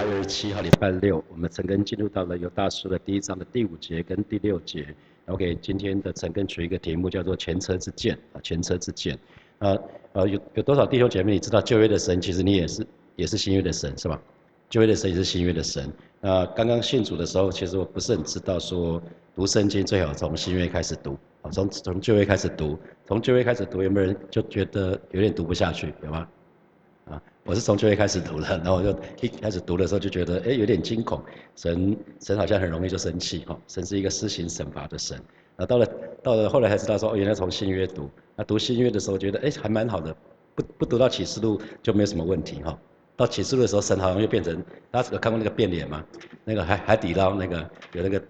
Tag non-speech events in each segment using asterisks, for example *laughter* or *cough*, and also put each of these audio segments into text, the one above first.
八月七号礼拜六，我们陈根进入到了有大书的第一章的第五节跟第六节。我给今天的陈根取一个题目，叫做前车之鉴啊，前车之鉴。呃呃，有有多少弟兄姐妹你知道旧约的神，其实你也是也是新约的神是吧？旧约的神也是新约的神。那刚刚信主的时候，其实我不是很知道说读圣经最好从新约开始读啊，从从旧约开始读，从旧约开始读，有没有人就觉得有点读不下去，有吗？我是从就业开始读的，然后我就一开始读的时候就觉得，哎，有点惊恐，神神好像很容易就生气哈，神是一个施行审罚的神。那到了到了后来才知道说，哦，原来从新约读，那读新约的时候觉得，哎，还蛮好的，不不读到启示录就没有什么问题哈。到启示录的时候，神好像又变成，大家有看过那个变脸吗？那个海海底捞那个有那个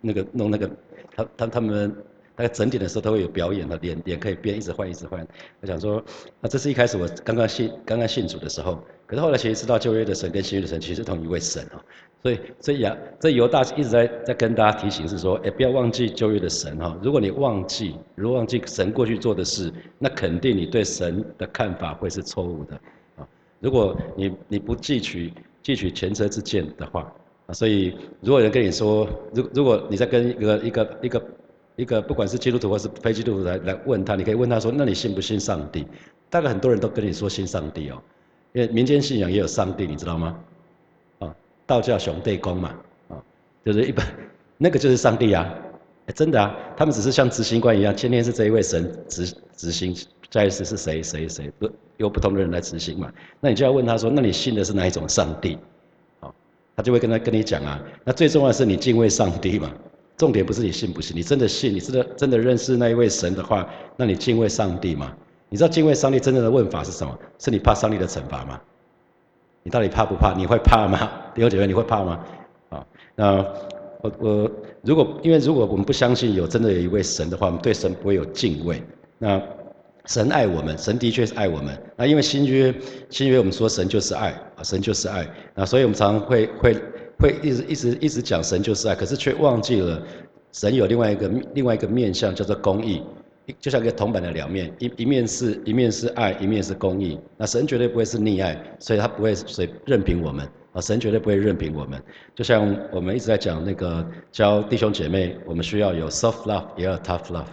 那个弄那个，他他他们。在整点的时候都会有表演的，脸脸可以变，一直换，一直换。我想说，那这是一开始我刚刚信刚刚信主的时候，可是后来其实知道旧约的神跟新约的神其实同一位神哦，所以所以呀，这犹大一直在在跟大家提醒是说，哎，不要忘记旧约的神哈。如果你忘记，如果忘记神过去做的事，那肯定你对神的看法会是错误的啊。如果你你不汲取汲取前车之鉴的话，所以如果有人跟你说，如如果你在跟一个一个一个一个不管是基督徒或是非基督徒来来问他，你可以问他说：“那你信不信上帝？”大概很多人都跟你说信上帝哦，因为民间信仰也有上帝，你知道吗？啊，道教兄弟公嘛，啊，就是一般 *laughs* 那个就是上帝啊，真的啊，他们只是像执行官一样，今天是这一位神执执行，下一次是谁谁谁不由不同的人来执行嘛？那你就要问他说：“那你信的是哪一种上帝？”好，他就会跟他跟你讲啊，那最重要的是你敬畏上帝嘛。重点不是你信不信，你真的信，你真的真的认识那一位神的话，那你敬畏上帝吗？你知道敬畏上帝真正的问法是什么？是你怕上帝的惩罚吗？你到底怕不怕？你会怕吗？*laughs* 弟兄姐妹，你会怕吗？啊，那我我如果因为如果我们不相信有真的有一位神的话，我们对神不会有敬畏。那神爱我们，神的确是爱我们。那因为新约新约我们说神就是爱啊，神就是爱啊，所以我们常常会会。会一直一直一直讲神就是爱，可是却忘记了神有另外一个另外一个面相叫做公义，就像一个铜板的两面，一一面是一面是爱，一面是公义。那神绝对不会是溺爱，所以他不会随任凭我们啊，神绝对不会任凭我们。就像我们一直在讲那个教弟兄姐妹，我们需要有 soft love，也要 tough love。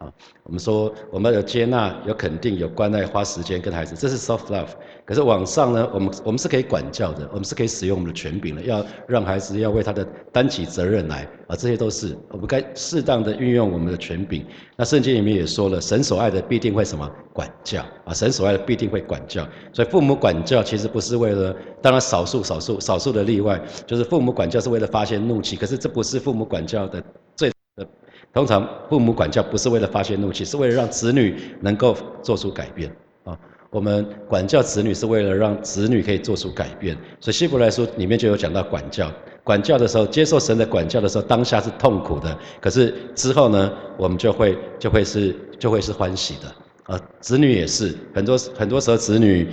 啊，我们说我们有接纳、有肯定、有关爱、花时间跟孩子，这是 soft love。可是网上呢，我们我们是可以管教的，我们是可以使用我们的权柄的，要让孩子要为他的担起责任来啊，这些都是我们该适当的运用我们的权柄。那圣经里面也说了，神所爱的必定会什么管教啊，神所爱的必定会管教。所以父母管教其实不是为了，当然少数少数少数的例外，就是父母管教是为了发泄怒气，可是这不是父母管教的最。通常父母管教不是为了发泄怒气，是为了让子女能够做出改变啊。我们管教子女是为了让子女可以做出改变，所以希伯来书里面就有讲到管教。管教的时候，接受神的管教的时候，当下是痛苦的，可是之后呢，我们就会就会是就会是欢喜的啊。子女也是很多很多时候，子女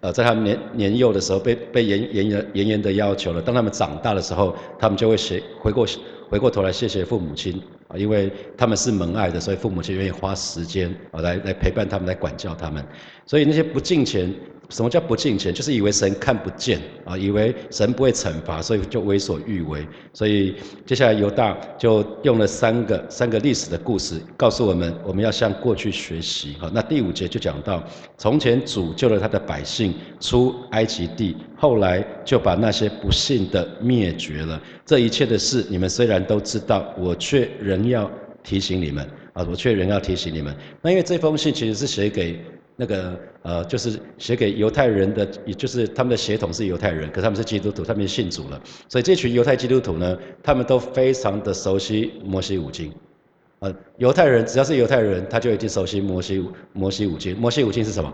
呃在他们年年幼的时候被被严严严严严的要求了，当他们长大的时候，他们就会学回过回过头来谢谢父母亲。啊因为他们是蒙爱的，所以父母亲愿意花时间啊来来陪伴他们，来管教他们。所以那些不敬钱，什么叫不敬钱？就是以为神看不见啊，以为神不会惩罚，所以就为所欲为。所以接下来犹大就用了三个三个历史的故事，告诉我们我们要向过去学习。哈，那第五节就讲到，从前主救了他的百姓出埃及地，后来就把那些不幸的灭绝了。这一切的事，你们虽然都知道，我却仍。要提醒你们啊，我却仍要提醒你们。那因为这封信其实是写给那个呃，就是写给犹太人的，也就是他们的血统是犹太人，可他们是基督徒，他们信主了。所以这群犹太基督徒呢，他们都非常的熟悉摩西五经。呃，犹太人只要是犹太人，他就已经熟悉摩西摩西五经。摩西五经是什么？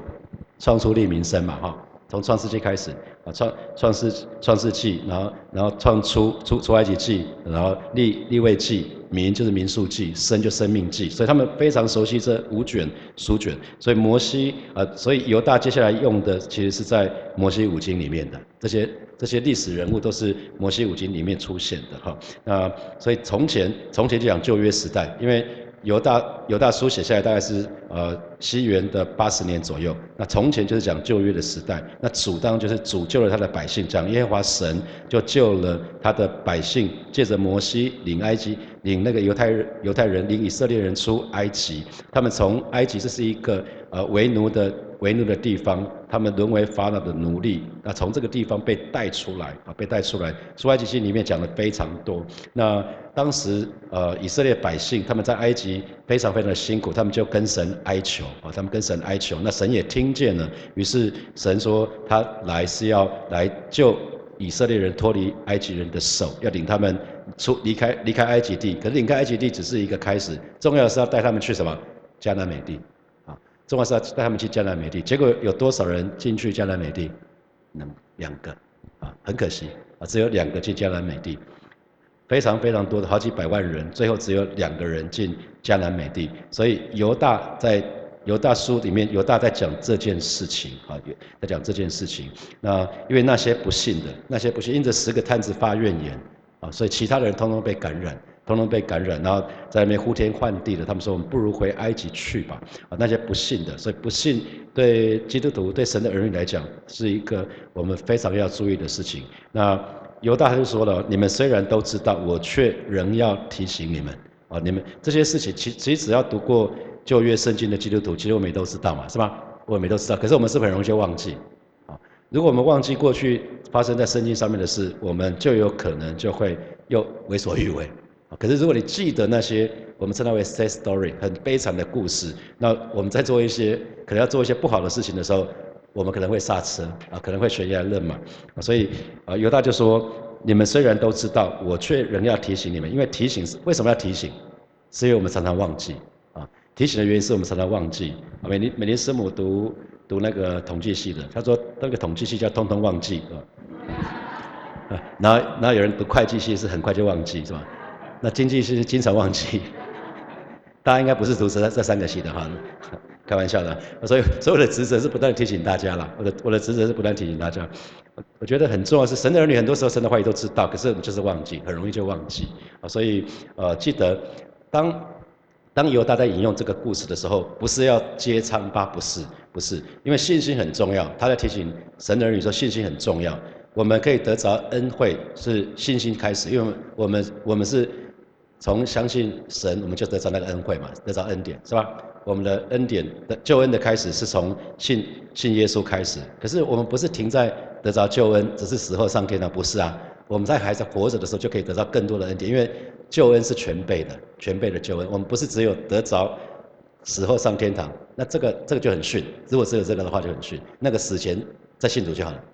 创出立民生嘛，哈。从创世纪开始啊，创创世创世纪，然后然后创出出出埃及记，然后立立位记，民就是民数记，生就生命记，所以他们非常熟悉这五卷书卷。所以摩西啊，所以犹大接下来用的其实是在摩西五经里面的这些这些历史人物都是摩西五经里面出现的哈。那所以从前从前就讲旧约时代，因为犹大犹大书写下来大概是呃西元的八十年左右。那从前就是讲旧约的时代，那主当就是主救了他的百姓，讲耶和华神就救了他的百姓，借着摩西领埃及，领那个犹太人犹太人领以色列人出埃及，他们从埃及这是一个呃为奴的。为奴的地方，他们沦为法老的奴隶。那从这个地方被带出来啊，被带出来。出埃及记里面讲的非常多。那当时呃，以色列百姓他们在埃及非常非常的辛苦，他们就跟神哀求啊，他们跟神哀求。那神也听见了，于是神说他来是要来救以色列人脱离埃及人的手，要领他们出离开离开埃及地。可是离开埃及地只是一个开始，重要的是要带他们去什么？迦南美地。重要是要带他们去迦南美地，结果有多少人进去迦南美地？能两个，啊，很可惜啊，只有两个进迦南美地，非常非常多的好几百万人，最后只有两个人进迦南美地。所以犹大在犹大书里面，犹大在讲这件事情啊，在讲这件事情。那因为那些不信的，那些不信，因着十个探子发怨言啊，所以其他的人通通被感染。通通被感染，然后在那边呼天唤地的。他们说：“我们不如回埃及去吧。”啊，那些不信的，所以不信对基督徒、对神的儿女来讲，是一个我们非常要注意的事情。那犹大他就说了：“你们虽然都知道，我却仍要提醒你们啊！你们这些事情，其其实只要读过旧约圣经的基督徒，其实我们也都知道嘛，是吧？我们也都知道。可是我们是很容易就忘记啊。如果我们忘记过去发生在圣经上面的事，我们就有可能就会又为所欲为。”可是如果你记得那些我们称它为 sad story 很悲惨的故事，那我们在做一些可能要做一些不好的事情的时候，我们可能会刹车啊，可能会悬崖勒马。所以啊，犹大就说：你们虽然都知道，我却仍要提醒你们，因为提醒是为什么要提醒？是因为我们常常忘记啊。提醒的原因是我们常常忘记。每年每年师母读读那个统计系的，他说那个统计系叫通通忘记。啊，然后然后有人读会计系是很快就忘记是吧？那经济是经常忘记，*laughs* 大家应该不是读这这三个系的哈，开玩笑的。所以所有的职责是不断提醒大家了，我的我的职责是不断提醒大家。我觉得很重要是神的儿女，很多时候神的话语都知道，可是我们就是忘记，很容易就忘记啊。所以呃，记得当当犹大在引用这个故事的时候，不是要揭疮疤，不是不是，因为信心很重要。他在提醒神的儿女说，信心很重要。我们可以得着恩惠是信心开始，因为我们我们是。从相信神，我们就得到那个恩惠嘛，得到恩典，是吧？我们的恩典的救恩的开始是从信信耶稣开始。可是我们不是停在得着救恩，只是死后上天堂，不是啊。我们在还在活着的时候就可以得到更多的恩典，因为救恩是全备的，全备的救恩。我们不是只有得着死后上天堂，那这个这个就很逊。如果只有这个的话就很逊，那个死前再信主就好了，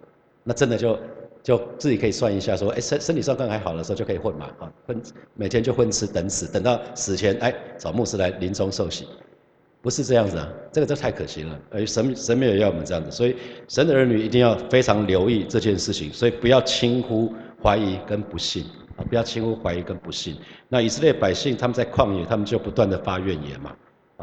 那真的就。就自己可以算一下，说，哎，身身体状况还好的时候就可以混嘛，啊，混每天就混吃等死，等到死前，哎，找牧师来临终受洗，不是这样子啊，这个就太可惜了，而神神没有要我们这样子，所以神的儿女一定要非常留意这件事情，所以不要轻忽怀疑跟不信啊，不要轻忽怀疑跟不信。那以色列百姓他们在旷野，他们就不断的发怨言嘛。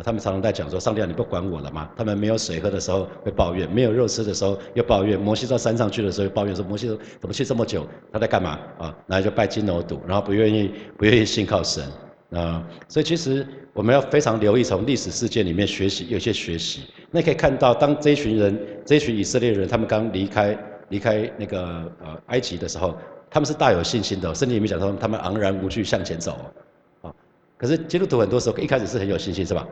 他们常常在讲说：“上帝，你不管我了吗？”他们没有水喝的时候会抱怨，没有肉吃的时候又抱怨。摩西到山上去的时候又抱怨说：“摩西怎么去这么久？他在干嘛？”啊，然后就拜金牛犊，然后不愿意 *laughs* 不愿意信靠神啊。所以其实我们要非常留意从历史事件里面学习，有些学习。那可以看到，当这一群人，这一群以色列人，他们刚离开离开那个呃埃及的时候，他们是大有信心的。圣经里面讲说，他们昂然无惧向前走啊。可是基督徒很多时候一开始是很有信心，是吧？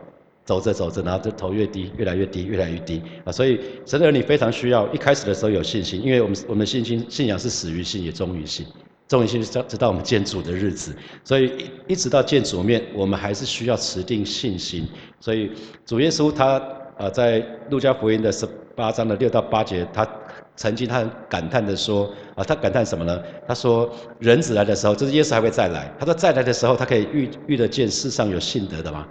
走着走着，然后就头越低，越来越低，越来越低啊！所以神的儿女非常需要一开始的时候有信心，因为我们我们信心信仰是始于信，也终于信，终于信直到直到我们见主的日子。所以一直到见主面，我们还是需要持定信心。所以主耶稣他呃在路加福音的十八章的六到八节，他。曾经他很感叹的说：“啊，他感叹什么呢？他说，人子来的时候，就是耶稣还会再来。他说再来的时候，他可以遇遇得见世上有信德的吗？”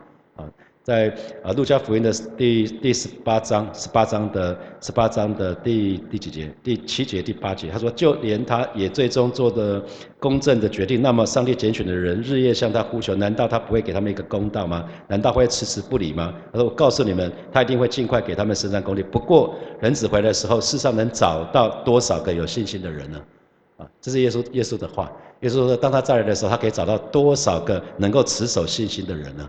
在啊，路加福音的第第十八章，十八章的十八章的第第几节？第七节、第八节，他说，就连他也最终做的公正的决定。那么，上帝拣选的人日夜向他呼求，难道他不会给他们一个公道吗？难道会迟迟不理吗？他说，我告诉你们，他一定会尽快给他们伸张公理。不过，人子回来的时候，世上能找到多少个有信心的人呢？啊，这是耶稣耶稣的话。耶稣说，当他再来的时候，他可以找到多少个能够持守信心的人呢？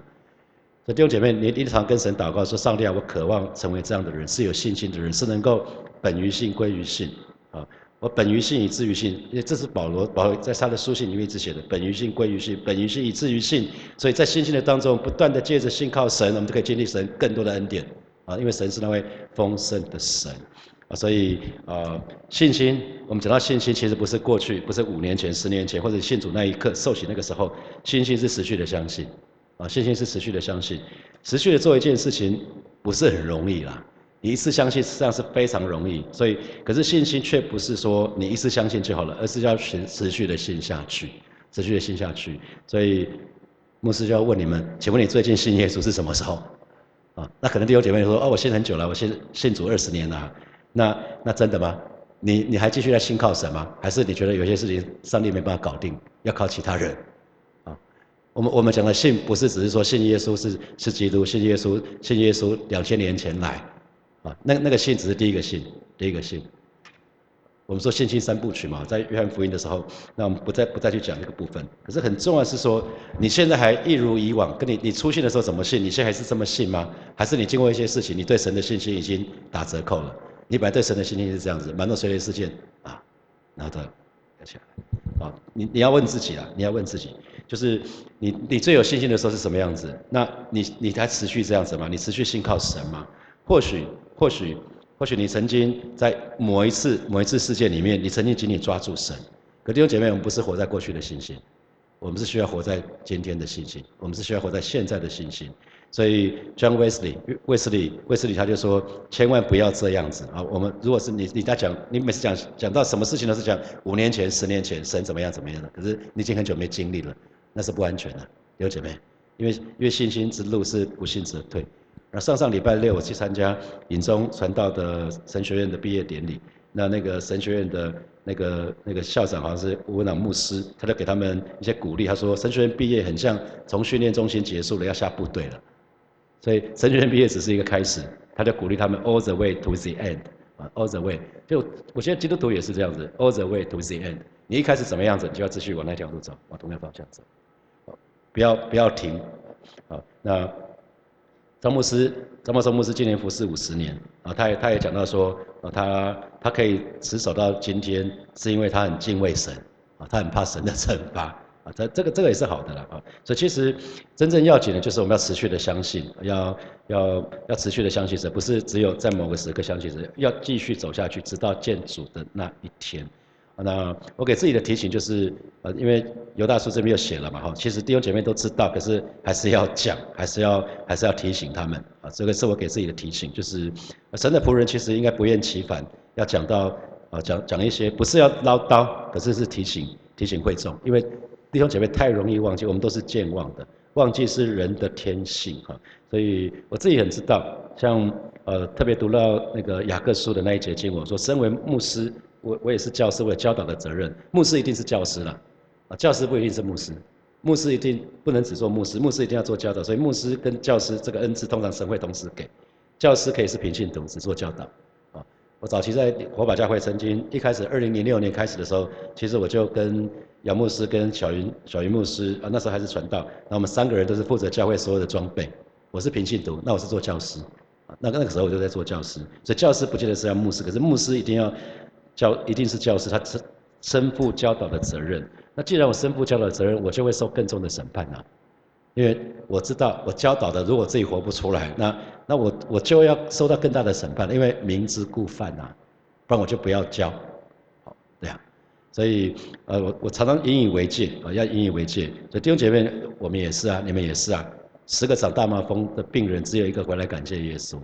弟兄姐妹，你经常跟神祷告说：上帝啊，我渴望成为这样的人，是有信心的人，是能够本于信归于信啊。我本于信以至于信，因为这是保罗保罗在他的书信里面一直写的，本于信归于信，本于信以至于信。所以在信心的当中，不断的借着信靠神，我们就可以经历神更多的恩典啊。因为神是那位丰盛的神啊，所以啊，信心，我们讲到信心，其实不是过去，不是五年前、十年前或者信主那一刻受洗那个时候，信心是持续的相信啊，信心是持续的相信，持续的做一件事情不是很容易啦。你一次相信实际上是非常容易，所以可是信心却不是说你一次相信就好了，而是要持持续的信下去，持续的信下去。所以牧师就要问你们，请问你最近信耶稣是什么时候？啊，那可能弟兄姐妹说，哦，我信很久了，我信信主二十年了。那那真的吗？你你还继续在信靠神吗？还是你觉得有些事情上帝没办法搞定，要靠其他人？我们我们讲的信不是只是说信耶稣是是基督，信耶稣信耶稣两千年前来。啊，那那个信只是第一个信，第一个信。我们说信心三部曲嘛，在约翰福音的时候，那我们不再不再去讲这个部分。可是很重要是说，你现在还一如以往，跟你你出信的时候怎么信？你现在还是这么信吗？还是你经过一些事情，你对神的信心已经打折扣了？你本来对神的信心是这样子，满诺随雷事件啊，然后他要起来。啊，你你要问自己啊，你要问自己，就是你你最有信心的时候是什么样子？那你你还持续这样子吗？你持续信靠神吗？或许，或许，或许你曾经在某一次、某一次事件里面，你曾经紧紧抓住神。可弟兄姐妹，我们不是活在过去的信心，我们是需要活在今天的信心，我们是需要活在现在的信心。所以，John Wesley，卫斯理，卫斯理他就说，千万不要这样子啊！我们如果是你，你在讲，你每次讲讲到什么事情都是讲五年前、十年前神怎么样怎么样的，可是你已经很久没经历了，那是不安全的，有姐妹，因为因为信心之路是不信则退。那上上礼拜六我去参加引中传道的神学院的毕业典礼，那那个神学院的那个那个校长好像是吴文朗牧师，他就给他们一些鼓励，他说神学院毕业很像从训练中心结束了要下部队了，所以神学院毕业只是一个开始，他就鼓励他们 all the way to the end，all the way，就我觉得基督徒也是这样子 all the way to the end，你一开始怎么样子，你就要继续往那条路走，往同样方向走，不要不要停，好那。张牧师，张茂生牧师今年服侍五十年啊，他也他也讲到说，啊，他他可以持守到今天，是因为他很敬畏神，啊，他很怕神的惩罚，啊，*laughs* 这这个这个也是好的了啊。所以其实真正要紧的就是我们要持续的相信，要要要持续的相信神，不是只有在某个时刻相信神，要继续走下去，直到见主的那一天。那我给自己的提醒就是，呃，因为尤大叔这边又写了嘛，哈，其实弟兄姐妹都知道，可是还是要讲，还是要还是要提醒他们，啊，这个是我给自己的提醒，就是神的仆人其实应该不厌其烦，要讲到，啊，讲讲一些不是要唠叨，可是是提醒提醒会众，因为弟兄姐妹太容易忘记，我们都是健忘的，忘记是人的天性，哈，所以我自己很知道，像呃特别读到那个雅各书的那一节经文，说身为牧师。我我也是教师，我有教导的责任。牧师一定是教师了，啊，教师不一定是牧师。牧师一定不能只做牧师，牧师一定要做教导。所以牧师跟教师这个恩赐，通常神会同时给。教师可以是平信徒，只做教导。啊，我早期在火把教会曾经一开始二零零六年开始的时候，其实我就跟杨牧师跟小云小云牧师啊，那时候还是传道，那我们三个人都是负责教会所有的装备。我是平信徒，那我是做教师。啊，那那个时候我就在做教师，所以教师不见得是要牧师，可是牧师一定要。教一定是教师，他身身负教导的责任。那既然我身负教导的责任，我就会受更重的审判呐。因为我知道我教导的，如果自己活不出来，那那我我就要受到更大的审判。因为明知故犯呐，不然我就不要教。好，这样。所以呃，我我常常引以为戒啊，要引以为戒。所以弟兄姐妹，我们也是啊，你们也是啊。十个长大麻风的病人，只有一个回来感谢耶稣。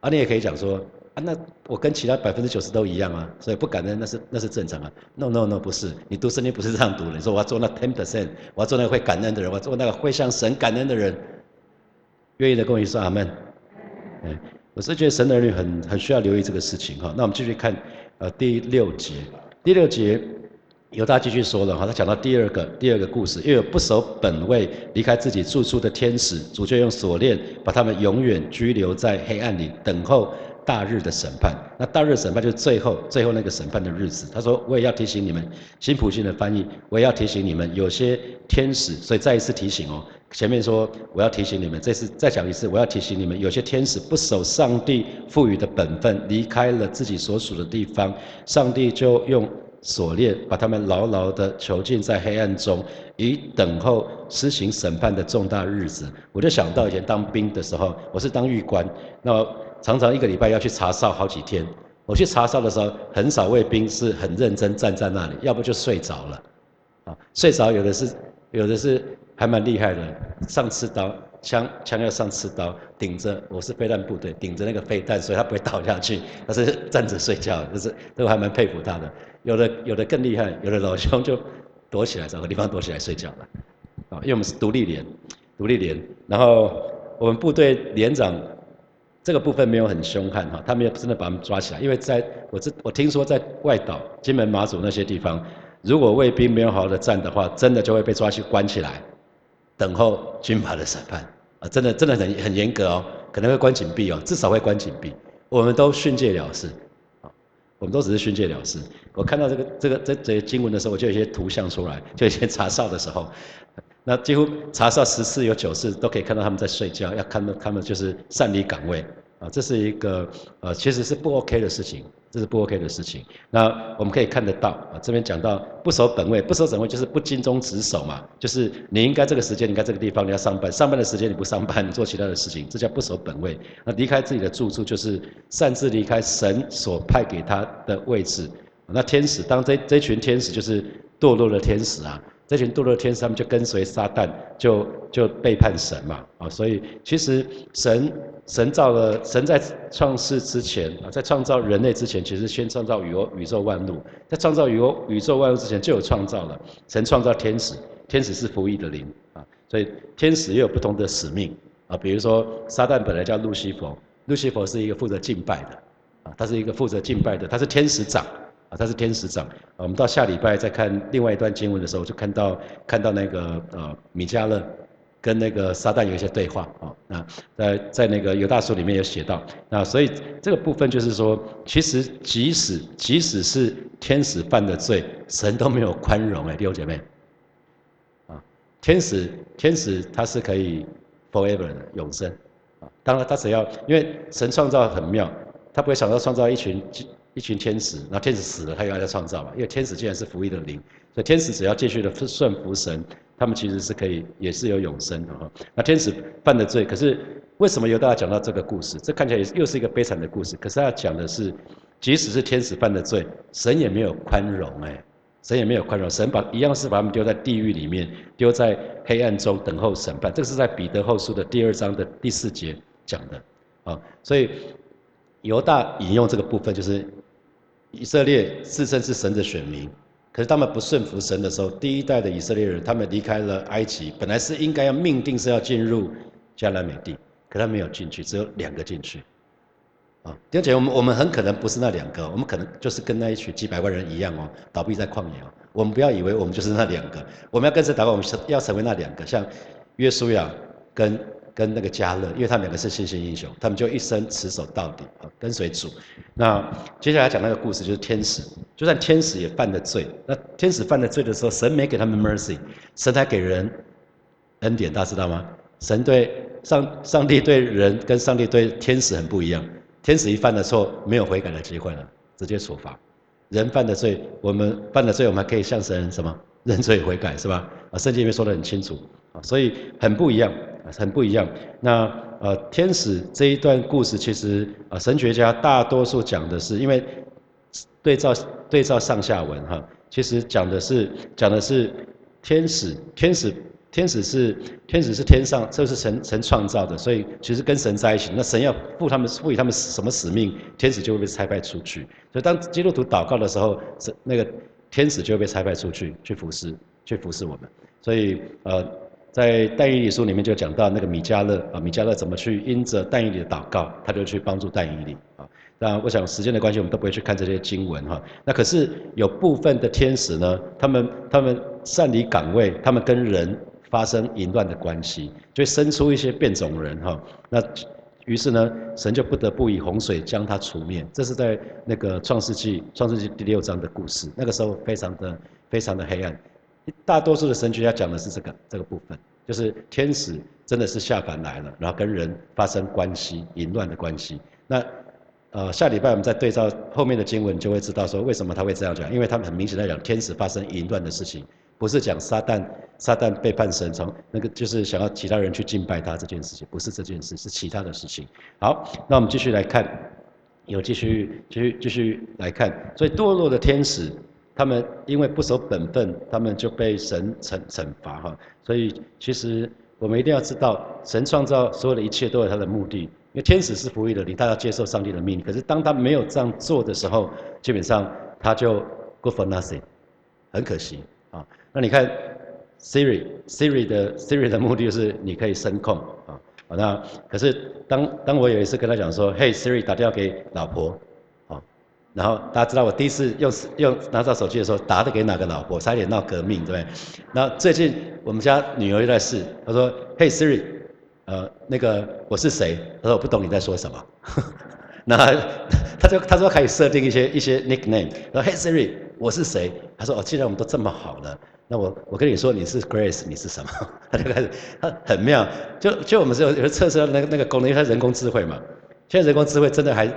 啊，你也可以讲说。那我跟其他百分之九十都一样啊，所以不感恩那是那是正常啊。No No No，不是，你读圣经不是这样读的。你说我要做那 ten percent，我要做那个会感恩的人，我要做那个会向神感恩的人，愿意的跟我说阿门。嗯，我是觉得神的儿女很很需要留意这个事情哈。那我们继续看呃第六节，第六节犹大继续说了哈，他讲到第二个第二个故事，又有不守本位离开自己住处的天使，主就用锁链把他们永远拘留在黑暗里等候。大日的审判，那大日审判就是最后最后那个审判的日子。他说我也要提醒你们，新普信的翻译，我也要提醒你们，有些天使，所以再一次提醒哦。前面说我要提醒你们，这次再讲一次，我要提醒你们，有些天使不守上帝赋予的本分，离开了自己所属的地方，上帝就用锁链把他们牢牢的囚禁在黑暗中，以等候施行审判的重大日子。我就想到以前当兵的时候，我是当狱官，那常常一个礼拜要去查哨好几天。我去查哨的时候，很少卫兵是很认真站在那里，要不就睡着了，啊，睡着有的是，有的是。还蛮厉害的，上刺刀，枪枪要上刺刀，顶着我是飞弹部队，顶着那个飞弹，所以他不会倒下去，他是站着睡觉，就是都还蛮佩服他的。有的有的更厉害，有的老兄就躲起来找个地方躲起来睡觉了，啊，因为我们是独立连，独立连，然后我们部队连长这个部分没有很凶悍哈，他没有真的把他们抓起来，因为在我这我听说在外岛金门马祖那些地方，如果卫兵没有好好的站的话，真的就会被抓去关起来。等候军法的审判啊，真的真的很很严格哦，可能会关紧闭哦，至少会关紧闭。我们都训诫了事，啊，我们都只是训诫了事。我看到这个这个这这些经文的时候，我就有一些图像出来，就一些查哨的时候，那几乎查哨十次有九次都可以看到他们在睡觉，要看到他们就是擅离岗位。啊，这是一个呃，其实是不 OK 的事情，这是不 OK 的事情。那我们可以看得到啊，这边讲到不守本位，不守本位就是不尽忠职守嘛，就是你应该这个时间，你该这个地方你要上班，上班的时间你不上班，你做其他的事情，这叫不守本位。那离开自己的住处，就是擅自离开神所派给他的位置。那天使，当这这群天使就是堕落的天使啊。这群堕落天使，他们就跟随撒旦，就就背叛神嘛，啊，所以其实神神造了，神在创世之前啊，在创造人类之前，其实先创造宇宙宇宙万物，在创造宇宙宇宙万物之前就有创造了，神创造天使，天使是服役的灵。啊，所以天使也有不同的使命。啊，比如说撒旦本来叫路西佛，路西佛是一个负责敬拜的，啊，他是一个负责敬拜的，他是天使长。啊，他是天使长。我们到下礼拜再看另外一段经文的时候，就看到看到那个呃米迦勒跟那个撒旦有一些对话啊。那在在那个犹大书里面有写到。那所以这个部分就是说，其实即使即使是天使犯的罪，神都没有宽容哎，弟兄姐妹。啊，天使天使他是可以 forever 的永生啊。当然他只要因为神创造很妙，他不会想到创造一群。一群天使，那天使死了，他又要再创造嘛？因为天使既然是服役的灵，所以天使只要继续的顺服神，他们其实是可以，也是有永生的哈。那天使犯的罪，可是为什么由大家讲到这个故事？这看起来又是一个悲惨的故事。可是他讲的是，即使是天使犯的罪，神也没有宽容哎，神也没有宽容，神把一样是把他们丢在地狱里面，丢在黑暗中等候审判。这个是在彼得后书的第二章的第四节讲的啊，所以犹大引用这个部分就是。以色列自称是神的选民，可是他们不顺服神的时候，第一代的以色列人，他们离开了埃及，本来是应该要命定是要进入迦南美地，可他没有进去，只有两个进去。啊，而且我们我们很可能不是那两个，我们可能就是跟那一群几百万人一样哦，倒闭在旷野哦。我们不要以为我们就是那两个，我们要跟神祷告，我们要成为那两个，像约书亚跟。跟那个加勒，因为他们两个是信心英雄，他们就一生持守到底，跟随主。那接下来讲那个故事，就是天使，就算天使也犯了罪，那天使犯了罪的时候，神没给他们 mercy，神才给人恩典，大家知道吗？神对上上帝对人跟上帝对天使很不一样，天使一犯了错，没有悔改的机会了，直接处罚。人犯的罪，我们犯的罪，我们还可以向神什么认罪悔改，是吧？啊，圣经里面说的很清楚啊，所以很不一样。很不一样。那呃，天使这一段故事，其实啊，神学家大多数讲的是，因为对照对照上下文哈，其实讲的是讲的是天使，天使天使是天使是天上，这是神神创造的，所以其实跟神在一起。那神要赋他们赋予他们什么使命，天使就会被差派出去。所以当基督徒祷告的时候，神那个天使就会被差派出去去服侍，去服侍我们。所以呃。在但以理书里面就讲到那个米迦勒啊，米迦勒怎么去因着但以理的祷告，他就去帮助但以理啊。那，我想时间的关系，我们都不会去看这些经文哈。那可是有部分的天使呢，他们他们擅离岗位，他们跟人发生淫乱的关系，就生出一些变种人哈。那于是呢，神就不得不以洪水将他除灭。这是在那个创世纪创世纪第六章的故事。那个时候非常的非常的黑暗，大多数的神学家讲的是这个这个部分，就是天使真的是下凡来了，然后跟人发生关系，淫乱的关系。那呃，下礼拜我们再对照后面的经文，就会知道说为什么他会这样讲，因为他们很明显在讲天使发生淫乱的事情。不是讲撒旦，撒旦背叛神，从那个就是想要其他人去敬拜他这件事情，不是这件事，是其他的事情。好，那我们继续来看，有继续继续继续来看，所以堕落的天使，他们因为不守本分，他们就被神惩惩罚哈。所以其实我们一定要知道，神创造所有的一切都有他的目的，因为天使是服役的灵，他要接受上帝的命令。可是当他没有这样做的时候，基本上他就 good for nothing，很可惜啊。那你看，Siri，Siri 的 Siri 的目的就是你可以声控啊，好那可是当当我有一次跟他讲说，嘿 Siri 打电话给老婆，然后大家知道我第一次用用拿到手机的时候打的给哪个老婆，差点闹革命，对不对？那最近我们家女儿又在试，她说，嘿 Siri，呃那个我是谁？她说我不懂你在说什么。那她就她说可以设定一些一些 nickname，然后嘿 Siri，我是谁？她说哦，既然我们都这么好了。那我我跟你说你是 Grace，你是什么？他就开始，他很妙，就就我们是有有测试那个那个功能，因为它人工智慧嘛。现在人工智慧真的还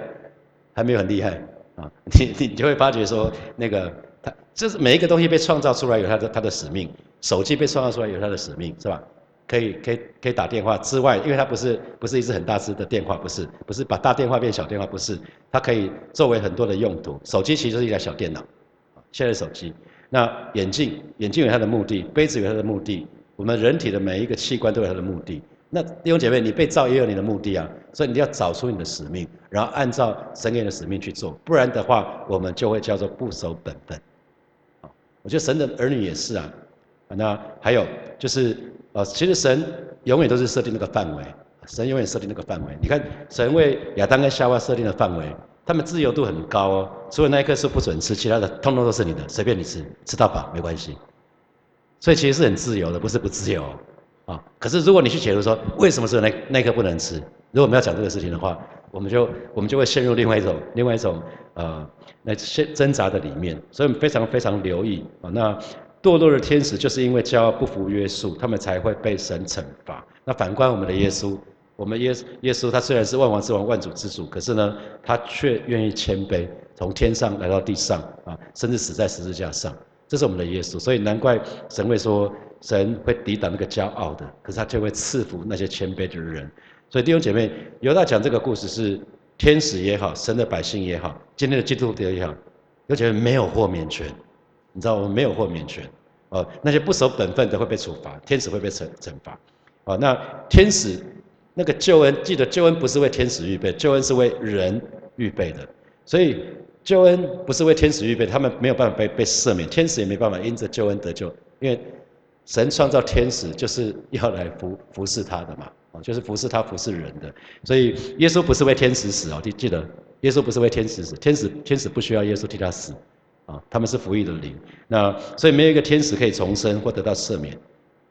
还没有很厉害啊，你 *laughs* 你就会发觉说那个它就是每一个东西被创造出来有它的它的使命，手机被创造出来有它的使命，是吧？可以可以可以打电话之外，因为它不是不是一只很大只的电话，不是不是把大电话变小电话，不是，它可以作为很多的用途。手机其实是一台小电脑，现在手机。那眼镜，眼镜有它的目的，杯子有它的目的，我们人体的每一个器官都有它的目的。那弟兄姐妹，你被造也有你的目的啊，所以你要找出你的使命，然后按照神给你的使命去做，不然的话，我们就会叫做不守本分。啊，我觉得神的儿女也是啊。那还有就是，呃，其实神永远都是设定那个范围，神永远设定那个范围。你看，神为亚当跟夏娃设定的范围。他们自由度很高哦，除了那一棵树不准吃，其他的通通都是你的，随便你吃，吃到饱没关系。所以其实是很自由的，不是不自由啊。可是如果你去解读说为什么是那那颗不能吃，如果我们要讲这个事情的话，我们就我们就会陷入另外一种另外一种呃那些挣扎的里面。所以我们非常非常留意啊。那堕落的天使就是因为骄傲不服约束，他们才会被神惩罚。那反观我们的耶稣。我们耶耶稣他虽然是万王之王、万主之主，可是呢，他却愿意谦卑，从天上来到地上啊，甚至死在十字架上。这是我们的耶稣，所以难怪神会说，神会抵挡那个骄傲的，可是他就会赐福那些谦卑的人。所以弟兄姐妹，犹大讲这个故事是天使也好，神的百姓也好，今天的基督徒也好，有姐妹没有豁免权，你知道我们没有豁免权哦，那些不守本分的会被处罚，天使会被惩惩罚。哦，那天使。那个救恩，记得救恩不是为天使预备，救恩是为人预备的。所以救恩不是为天使预备，他们没有办法被被赦免，天使也没办法因着救恩得救，因为神创造天使就是要来服服侍他的嘛，哦，就是服侍他服侍人的。所以耶稣不是为天使死哦，记记得耶稣不是为天使死，天使天使不需要耶稣替他死，啊，他们是服役的灵。那所以没有一个天使可以重生或得到赦免。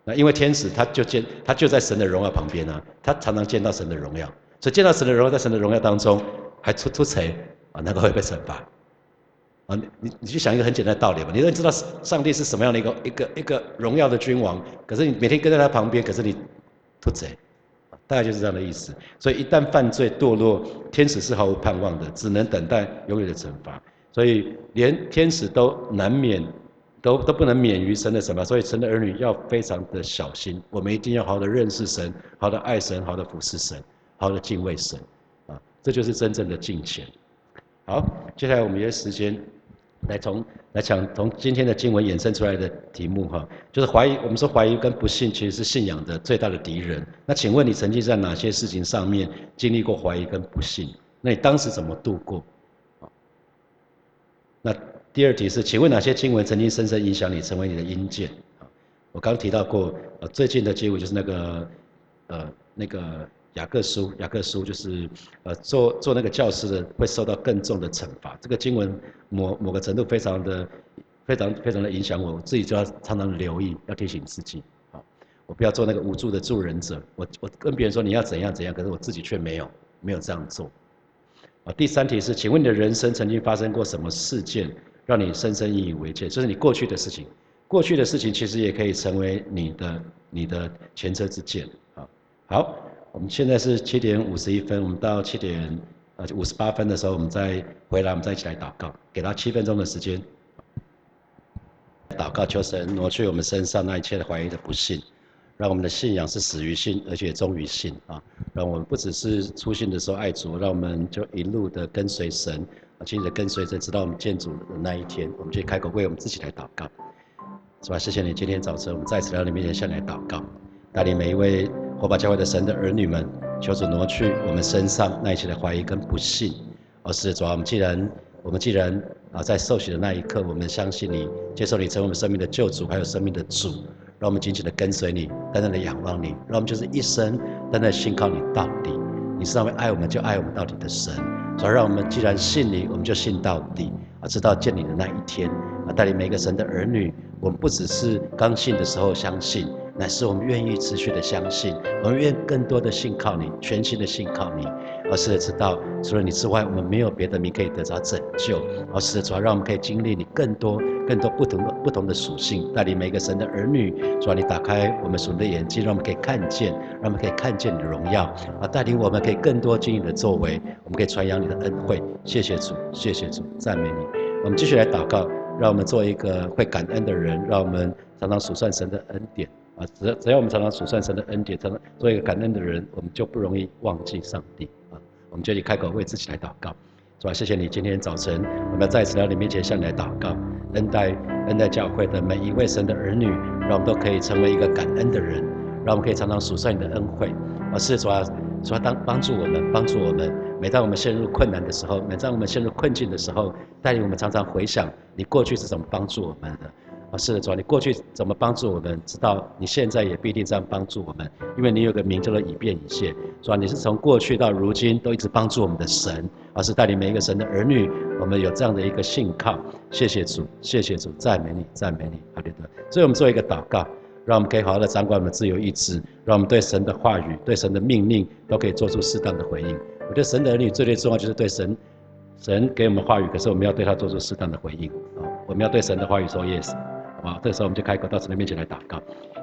那因为天使他就见他就在神的荣耀旁边啊，他常常见到神的荣耀，所以见到神的荣耀，在神的荣耀当中还出出彩啊，那个会被惩罚你你去想一个很简单的道理吧，你都知道上帝是什么样的一个一个一个荣耀的君王，可是你每天跟在他旁边，可是你出贼，大概就是这样的意思。所以一旦犯罪堕落，天使是毫无盼望的，只能等待永远的惩罚。所以连天使都难免。都都不能免于神的什么，所以神的儿女要非常的小心。我们一定要好好的认识神，好好的爱神，好好的服侍神，好好的敬畏神，啊，这就是真正的敬虔。好，接下来我们约时间来从来讲从今天的经文衍生出来的题目哈，就是怀疑。我们说怀疑跟不信其实是信仰的最大的敌人。那请问你曾经在哪些事情上面经历过怀疑跟不信？那你当时怎么度过？那。第二题是，请问哪些经文曾经深深影响你，成为你的阴见？我刚提到过，最近的结果就是那个，呃，那个雅各书，雅各书就是，呃，做做那个教师的会受到更重的惩罚。这个经文某某个程度非常的，非常非常的影响我，我自己就要常常留意，要提醒自己，啊，我不要做那个无助的助人者。我我跟别人说你要怎样怎样，可是我自己却没有，没有这样做。啊，第三题是，请问你的人生曾经发生过什么事件，让你深深引以为戒？这是你过去的事情，过去的事情其实也可以成为你的你的前车之鉴。啊，好，我们现在是七点五十一分，我们到七点呃五十八分的时候，我们再回来，我们再一起来祷告，给他七分钟的时间，祷告求神挪去我们身上那一切的怀疑的不幸。让我们的信仰是死于信，而且忠于信啊！让我们不只是出信的时候爱主，让我们就一路的跟随神，啊，紧紧的跟随着，直到我们见主的那一天，我们就开口为我们自己来祷告，是吧？谢谢你，今天早晨我们再次来到你面前向你来祷告，带领每一位我把教会的神的儿女们，求主挪去我们身上那一切的怀疑跟不信，而是主啊，我们既然我们既然啊在受洗的那一刻，我们相信你，接受你成为我们生命的救主，还有生命的主。让我们紧紧的跟随你，单单的仰望你，让我们就是一生单单信靠你到底。你是那位爱我们就爱我们到底的神，所以让我们既然信你，我们就信到底，啊，直到见你的那一天，啊，带领每个神的儿女，我们不只是刚信的时候相信。乃是我们愿意持续的相信，我们愿更多的信靠你，全心的信靠你，而是知道除了你之外，我们没有别的名可以得着拯救，而是主要让我们可以经历你更多、更多不同的不同的属性，带领每个神的儿女，主要你打开我们属的眼睛，让我们可以看见，让我们可以看见你的荣耀，啊，带领我们可以更多经营的作为，我们可以传扬你的恩惠。谢谢主，谢谢主，赞美你。我们继续来祷告，让我们做一个会感恩的人，让我们常常数算神的恩典。啊，只只要我们常常数算神的恩典，常常做一个感恩的人，我们就不容易忘记上帝啊。我们就去开口为自己来祷告，是吧？谢谢你今天早晨，我们要再次来到你面前向你来祷告，恩待恩待教会的每一位神的儿女，让我们都可以成为一个感恩的人，让我们可以常常数算你的恩惠。而是主要主要当帮助我们，帮助我们。每当我们陷入困难的时候，每当我们陷入困境的时候，带领我们常常回想你过去是怎么帮助我们的。啊，是的，主啊，你过去怎么帮助我们？知道你现在也必定这样帮助我们，因为你有个名叫做以变以谢，主啊，你是从过去到如今都一直帮助我们的神，而是带领每一个神的儿女，我们有这样的一个信靠。谢谢主，谢谢主，赞美你，赞美你，哈利路。所以我们做一个祷告，让我们可以好好的掌管我们自由意志，让我们对神的话语、对神的命令都可以做出适当的回应。我觉得神的儿女最最重要就是对神，神给我们话语，可是我们要对他做出适当的回应啊，我们要对神的话语说 yes。啊，这时候我们就开口到神的面前来祷告，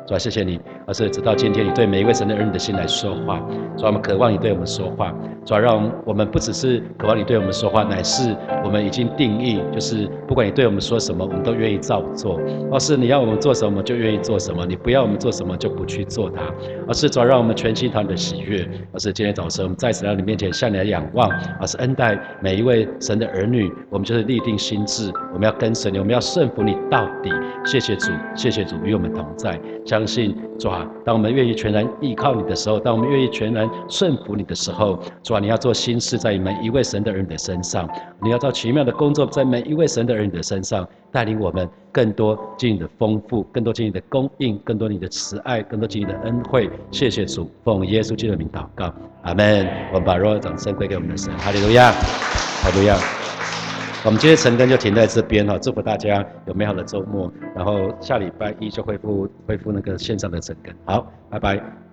主啊，谢谢你，而是直到今天你对每一位神的儿女的心来说话，主啊，我们渴望你对我们说话，主啊，让我们不只是渴望你对我们说话，乃是我们已经定义，就是不管你对我们说什么，我们都愿意照做，而是你要我们做什么就愿意做什么，你不要我们做什么就不去做它，而是主啊，让我们全心讨你的喜悦，而是今天早晨我们再次来到你面前向你来仰望，而是恩待每一位神的儿女，我们就是立定心智，我们要跟随你，我们要顺服你到底。谢谢主，谢谢主与我们同在。相信主啊，当我们愿意全然依靠你的时候，当我们愿意全然顺服你的时候，主啊，你要做新事在每一位神的儿女的身上，你要做奇妙的工作在每一位神的儿女的身上，带领我们更多经历的丰富，更多经历的供应，更多你的慈爱，更多经历的恩惠。谢谢主，奉耶稣基督的名祷告，阿门。我们把荣耀掌声归给我们的神，哈利路亚，哈利路亚。我们今天晨更就停在这边哈，祝福大家有美好的周末，然后下礼拜一就恢复恢复那个线上的晨更，好，拜拜。